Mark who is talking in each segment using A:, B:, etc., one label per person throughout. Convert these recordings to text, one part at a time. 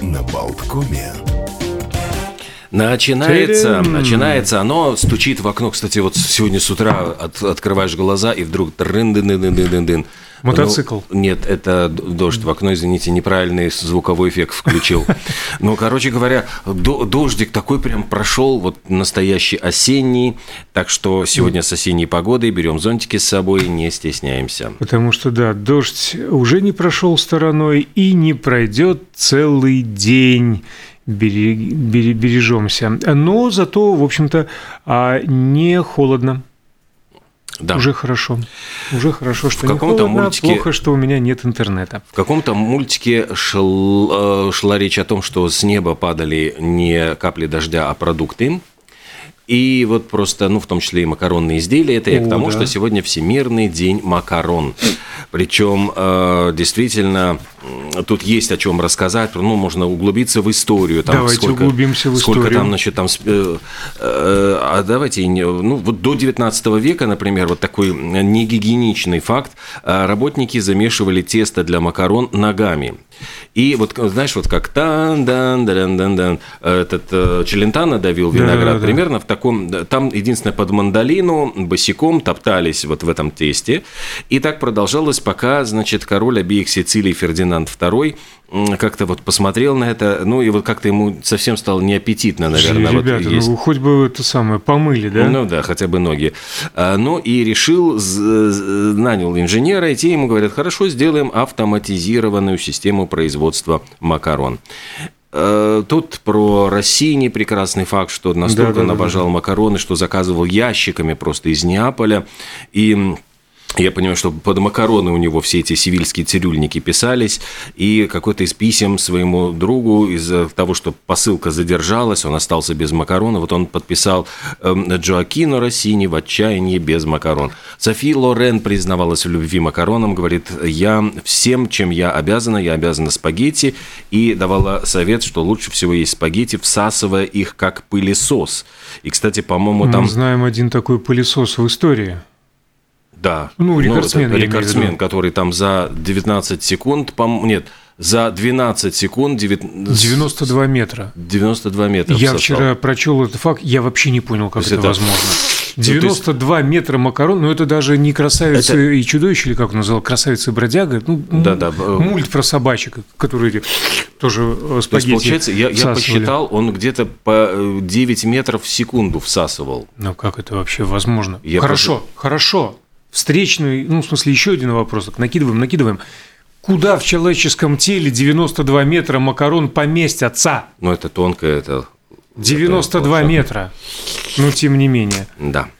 A: на Болткоме.
B: Начинается, начинается, оно стучит в окно. Кстати, вот сегодня с утра от, открываешь глаза, и вдруг дын дын дын дын дын
C: Мотоцикл.
B: Ну, нет, это дождь в окно, извините, неправильный звуковой эффект включил. Ну, короче говоря, дождик такой прям прошел, вот настоящий осенний, так что сегодня с осенней погодой берем зонтики с собой, не стесняемся.
C: Потому что, да, дождь уже не прошел стороной и не пройдет целый день бережемся. Но зато, в общем-то, а, не холодно. Да. Уже хорошо. Уже хорошо, что в каком-то мультике плохо, что у меня нет интернета.
B: В каком-то мультике шел, э, шла речь о том, что с неба падали не капли дождя, а продукты. И вот просто, ну, в том числе и макаронные изделия. Это я к тому, да. что сегодня Всемирный день макарон. Причем, э, действительно, тут есть о чем рассказать. Ну, можно углубиться в историю.
C: Там, давайте сколько, углубимся в историю.
B: Сколько там, значит, там... Э, э, а давайте, ну, вот до 19 века, например, вот такой негигиеничный факт. Работники замешивали тесто для макарон ногами. И вот, знаешь, вот как тан дан дан дан дан этот э, Челентано давил виноград, да, да, да. примерно в таком, там единственное под мандолину босиком топтались вот в этом тесте, и так продолжалось, пока, значит, король обеих Сицилий Фердинанд II как-то вот посмотрел на это, ну и вот как-то ему совсем стало неаппетитно, наверное.
C: Ребята,
B: вот
C: есть. ну хоть бы это самое помыли, да?
B: Ну да, хотя бы ноги. А, ну и решил, нанял инженера, и те ему говорят, хорошо, сделаем автоматизированную систему производства макарон. А, тут про Россини прекрасный факт, что настолько да, да, он обожал да, да. макароны, что заказывал ящиками просто из Неаполя. И я понимаю, что под макароны у него все эти сивильские цирюльники писались, и какой-то из писем своему другу из-за того, что посылка задержалась, он остался без макарона, вот он подписал эм, Джоакино Россини в отчаянии без макарон. Софи Лорен признавалась в любви макаронам, говорит, я всем, чем я обязана, я обязана спагетти, и давала совет, что лучше всего есть спагетти, всасывая их как пылесос. И, кстати, по-моему, там...
C: Мы знаем один такой пылесос в истории –
B: да.
C: Ну, рекордсмен. Ну,
B: рекордсмен, который там за 19 секунд, по нет, за 12 секунд... 9...
C: 92 метра.
B: 92 метра.
C: Я всосал. вчера прочел этот факт, я вообще не понял, как это, это возможно. 92 ну, метра макарон, ну это даже не красавица это... и чудовище, или как он назвал, красавица и бродяга, ну, да, да. мульт про собачек, которые тоже э, спагетти То есть,
B: получается, я, я посчитал, он где-то по 9 э, метров в секунду всасывал.
C: Ну как это вообще возможно? Я хорошо, просто... хорошо, встречный, ну, в смысле, еще один вопрос, так накидываем, накидываем. Куда в человеческом теле 92 метра макарон поместятся?
B: Ну, это тонко, это...
C: 92 это метра, но тем не менее.
B: Да.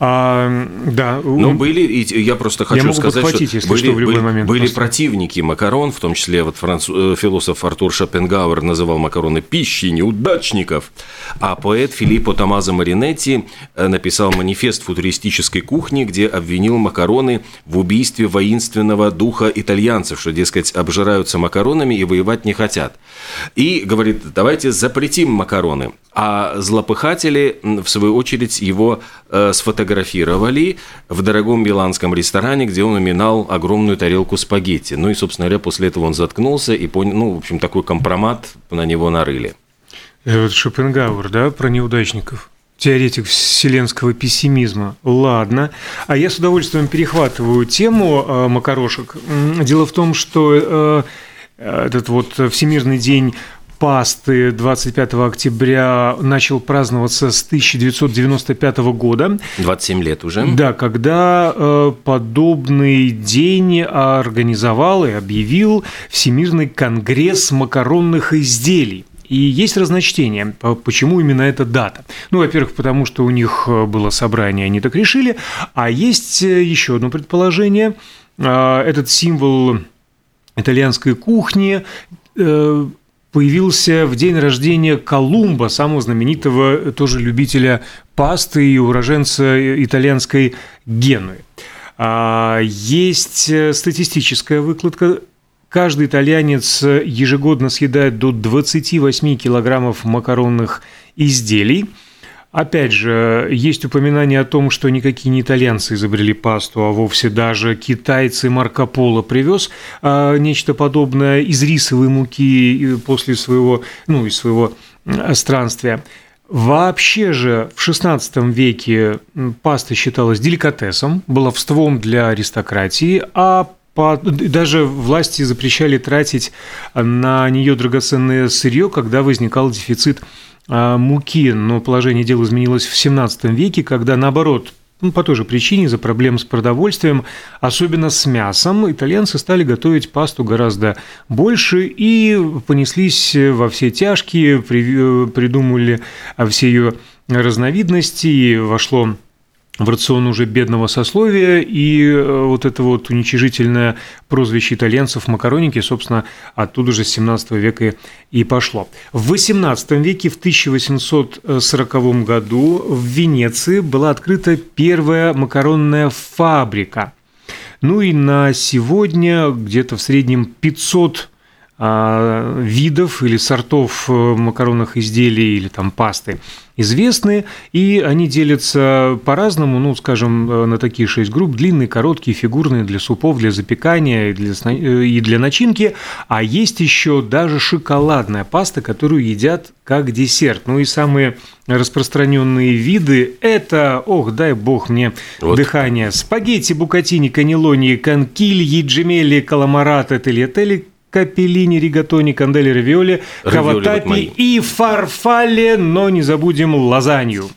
C: А, да.
B: Но были, и я просто хочу
C: я могу
B: сказать,
C: что если были, что, в любой
B: были,
C: момент
B: были просто. противники макарон, в том числе вот француз, э, философ Артур Шопенгауэр называл макароны пищей неудачников, а поэт Филиппо Томазо Маринетти э, написал манифест футуристической кухни, где обвинил макароны в убийстве воинственного духа итальянцев, что, дескать, обжираются макаронами и воевать не хотят. И говорит, давайте запретим макароны. А злопыхатели, в свою очередь, его э, сфотографировали в дорогом миланском ресторане, где он уминал огромную тарелку спагетти. Ну и, собственно говоря, после этого он заткнулся и понял, ну, в общем, такой компромат на него нарыли.
C: Это вот Шопенгауэр, да, про неудачников? теоретик вселенского пессимизма. Ладно. А я с удовольствием перехватываю тему э, макарошек. Дело в том, что э, этот вот Всемирный день пасты 25 октября начал праздноваться с 1995 года.
B: 27 лет уже.
C: Да, когда э, подобный день организовал и объявил Всемирный конгресс макаронных изделий. И есть разночтение, почему именно эта дата. Ну, во-первых, потому что у них э, было собрание, они так решили, а есть э, еще одно предположение. Этот символ итальянской кухни появился в день рождения Колумба, самого знаменитого тоже любителя пасты и уроженца итальянской Генуи. А, есть статистическая выкладка. Каждый итальянец ежегодно съедает до 28 килограммов макаронных изделий. Опять же, есть упоминание о том, что никакие не итальянцы изобрели пасту, а вовсе даже китайцы Марко Поло привез а, нечто подобное из рисовой муки после своего, ну, из своего странствия. Вообще же в XVI веке паста считалась деликатесом, баловством для аристократии, а по, даже власти запрещали тратить на нее драгоценное сырье, когда возникал дефицит муки, но положение дел изменилось в XVII веке, когда наоборот ну, по той же причине, из-за проблем с продовольствием, особенно с мясом, итальянцы стали готовить пасту гораздо больше и понеслись во все тяжкие, придумали все ее разновидности, и вошло в рацион уже бедного сословия, и э, вот это вот уничижительное прозвище итальянцев макароники, собственно, оттуда же с 17 века и пошло. В 18 веке, в 1840 году в Венеции была открыта первая макаронная фабрика. Ну и на сегодня где-то в среднем 500 а, видов или сортов э, макаронных изделий или там пасты известны, и они делятся по-разному, ну, скажем, э, на такие шесть групп, длинные, короткие, фигурные, для супов, для запекания и для, э, и для начинки, а есть еще даже шоколадная паста, которую едят как десерт. Ну и самые распространенные виды – это, ох, дай бог мне вот. дыхание, спагетти, букатини, канелони, конкильи, джемели, каламарата, тельятели, капеллини, ригатони, кандели, равиоли, каватапи и фарфале, но не забудем лазанью.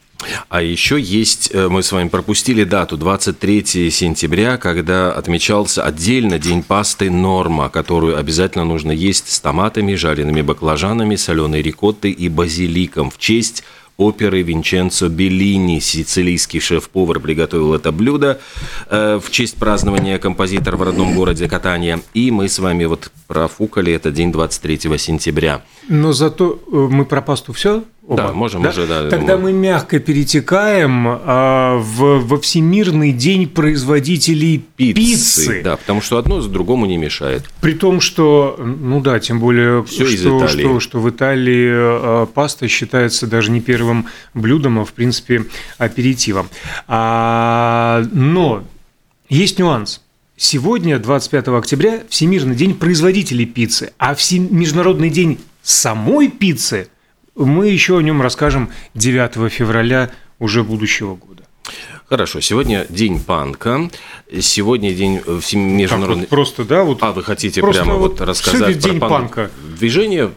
B: А еще есть, э, мы с вами пропустили дату, 23 сентября, когда отмечался отдельно День пасты Норма, которую обязательно нужно есть с томатами, жареными баклажанами, соленой рикоттой и базиликом в честь оперы Винченцо Беллини. Сицилийский шеф-повар приготовил это блюдо э, в честь празднования композитора в родном городе Катания. И мы с вами вот профукали этот день 23 сентября.
C: Но зато э, мы про пасту все
B: Оба. Да, можем да? уже, да.
C: Тогда мы мягко перетекаем а, в, во Всемирный день производителей пиццы. пиццы.
B: Да, потому что одно с другому не мешает.
C: При том, что, ну да, тем более, Все что. Что, что в Италии а, паста считается даже не первым блюдом, а в принципе аперитивом. А, но есть нюанс. Сегодня, 25 октября, Всемирный день производителей пиццы, а Всем... Международный день самой пиццы – мы еще о нем расскажем 9 февраля уже будущего года.
B: Хорошо, сегодня день панка, сегодня день э, международный...
C: Вот просто, да? Вот
B: а, вы хотите прямо вот, вот рассказать
C: про день панк... панка?
B: Движение?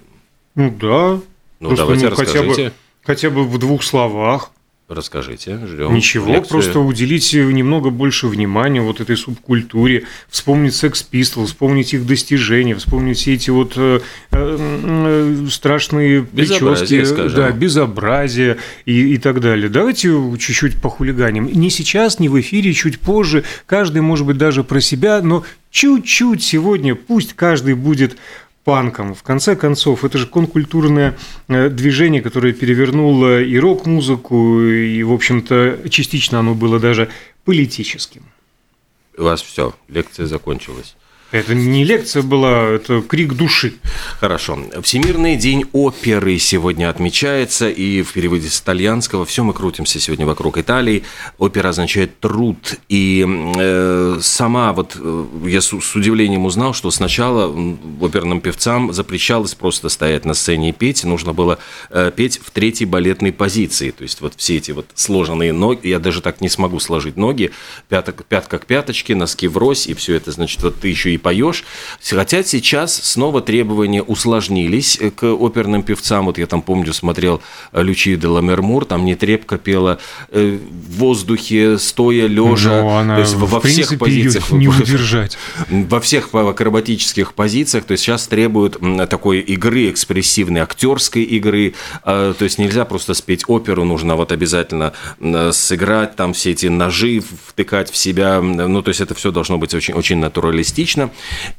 C: Ну да.
B: Ну просто, давайте ну, расскажите.
C: Хотя бы, хотя бы в двух словах.
B: Расскажите, ждем.
C: Ничего, лекцию. просто уделить немного больше внимания вот этой субкультуре, вспомнить Sex Pistols, вспомнить их достижения, вспомнить все эти вот э, э, страшные прически, да, безобразие и, и так далее. Давайте чуть-чуть похулиганим. Не сейчас, не в эфире, чуть позже. Каждый, может быть, даже про себя, но чуть-чуть сегодня пусть каждый будет панком. В конце концов, это же конкультурное э, движение, которое перевернуло и рок-музыку, и, в общем-то, частично оно было даже политическим.
B: У вас все, лекция закончилась.
C: Это не лекция была, это крик души.
B: Хорошо. Всемирный день оперы сегодня отмечается, и в переводе с итальянского все мы крутимся сегодня вокруг Италии. Опера означает труд, и э, сама вот э, я с, с удивлением узнал, что сначала оперным певцам запрещалось просто стоять на сцене и петь, нужно было э, петь в третьей балетной позиции, то есть вот все эти вот сложенные ноги, я даже так не смогу сложить ноги, пяток, пятка к пяточке, носки врозь, и все это, значит, вот ты еще и поешь. Хотя сейчас снова требования усложнились к оперным певцам. Вот я там помню, смотрел Лючи де Ламермур, там не трепка пела э, в воздухе, стоя, лежа.
C: Ну, она, то есть во всех позициях. не удержать.
B: Во всех акробатических позициях. То есть сейчас требуют такой игры экспрессивной, актерской игры. А, то есть нельзя просто спеть оперу, нужно вот обязательно сыграть там все эти ножи, втыкать в себя. Ну, то есть это все должно быть очень, очень натуралистично.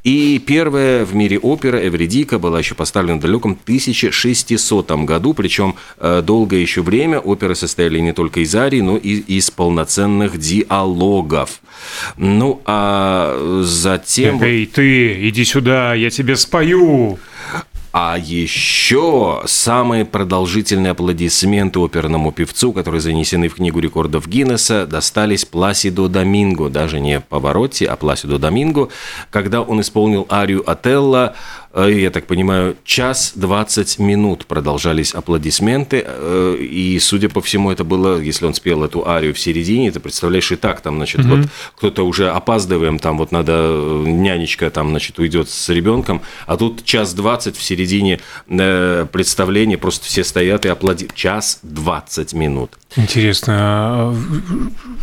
B: И первая в мире опера «Эвредика» была еще поставлена в далеком 1600 году, причем э, долгое еще время оперы состояли не только из арий, но и из полноценных диалогов. Ну, а затем...
C: Эй, ты, иди сюда, я тебе спою!
B: А еще самые продолжительные аплодисменты оперному певцу, которые занесены в Книгу рекордов Гиннесса, достались Пласидо Доминго, даже не Паваротти, а Пласидо Доминго, когда он исполнил арию Отелла Э, я так понимаю, час 20 минут продолжались аплодисменты, э, и, судя по всему, это было, если он спел эту арию в середине, ты представляешь, и так там, значит, mm-hmm. вот кто-то уже опаздываем, там вот надо, э, нянечка там, значит, уйдет с ребенком, а тут час 20 в середине представления, просто все стоят и аплодируют. Час 20 минут.
C: Интересно, а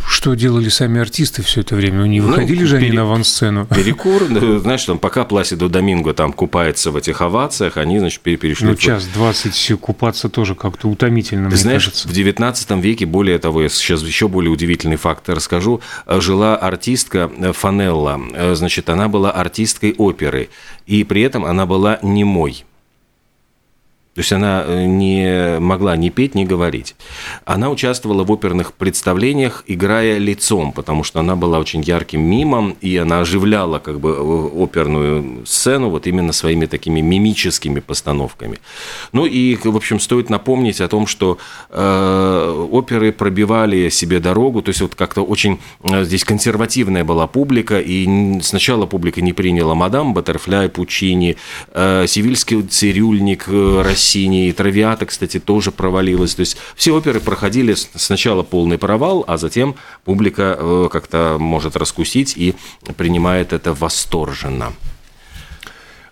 C: что делали сами артисты все это время? Не ну, выходили ну, же пере... они на авансцену?
B: Перекур, знаешь, там, пока Пласидо Доминго там купается в этих овациях, они, значит, перешли...
C: Ну, час 20 купаться тоже как-то утомительно, Ты
B: мне знаешь,
C: кажется.
B: в 19 веке, более того, я сейчас еще более удивительный факт расскажу, жила артистка Фанелла, значит, она была артисткой оперы, и при этом она была немой. То есть она э, не могла ни петь, ни говорить. Она участвовала в оперных представлениях, играя лицом, потому что она была очень ярким мимом, и она оживляла как бы э, оперную сцену вот именно своими такими мимическими постановками. Ну и, в общем, стоит напомнить о том, что э, оперы пробивали себе дорогу, то есть вот как-то очень э, здесь консервативная была публика, и сначала публика не приняла «Мадам Баттерфляй», «Пучини», э, «Сивильский цирюльник», «Россия», Синий, Травиата, кстати, тоже провалилась. То есть все оперы проходили сначала полный провал, а затем публика э, как-то может раскусить и принимает это восторженно.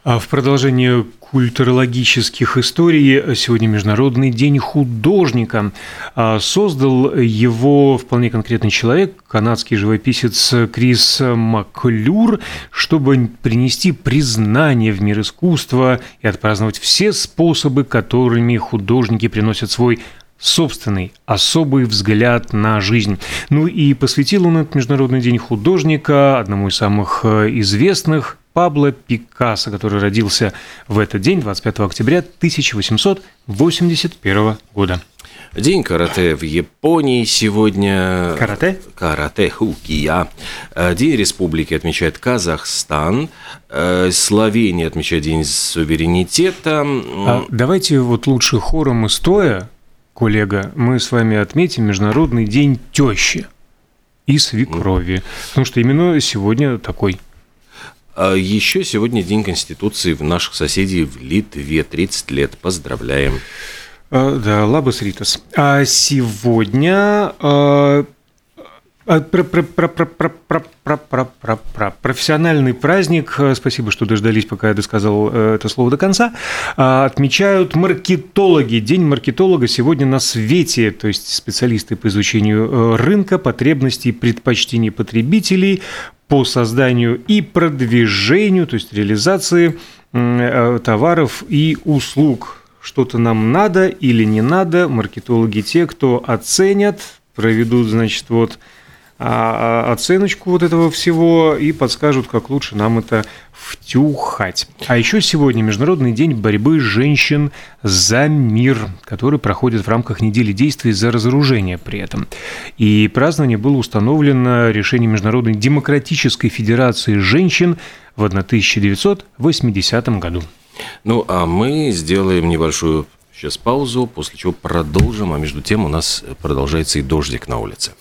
C: А в продолжение культурологических историй сегодня Международный день художника. А создал его вполне конкретный человек, канадский живописец Крис Маклюр, чтобы принести признание в мир искусства и отпраздновать все способы, которыми художники приносят свой собственный особый взгляд на жизнь. Ну и посвятил он этот Международный день художника одному из самых э, известных Пабло Пикассо, который родился в этот день, 25 октября 1881 года.
B: День карате в Японии сегодня.
C: Карате?
B: Карате Хукия. День республики отмечает Казахстан. Словения отмечает День суверенитета.
C: А давайте вот лучше хором и стоя, коллега, мы с вами отметим Международный день тещи и свекрови. Потому что именно сегодня такой
B: еще сегодня День Конституции в наших соседей в Литве. 30 лет. Поздравляем.
C: А, да, лабас ритас. А сегодня профессиональный праздник, спасибо, что дождались, пока я досказал э, это слово до конца, отмечают маркетологи. День маркетолога сегодня на свете, то есть специалисты по изучению э, рынка, потребностей, предпочтений потребителей, по созданию и продвижению, то есть реализации э, товаров и услуг. Что-то нам надо или не надо, маркетологи те, кто оценят, проведут, значит, вот оценочку вот этого всего и подскажут, как лучше нам это втюхать. А еще сегодня Международный день борьбы женщин за мир, который проходит в рамках недели действий за разоружение при этом. И празднование было установлено решением Международной демократической федерации женщин в 1980 году.
B: Ну, а мы сделаем небольшую сейчас паузу, после чего продолжим, а между тем у нас продолжается и дождик на улице.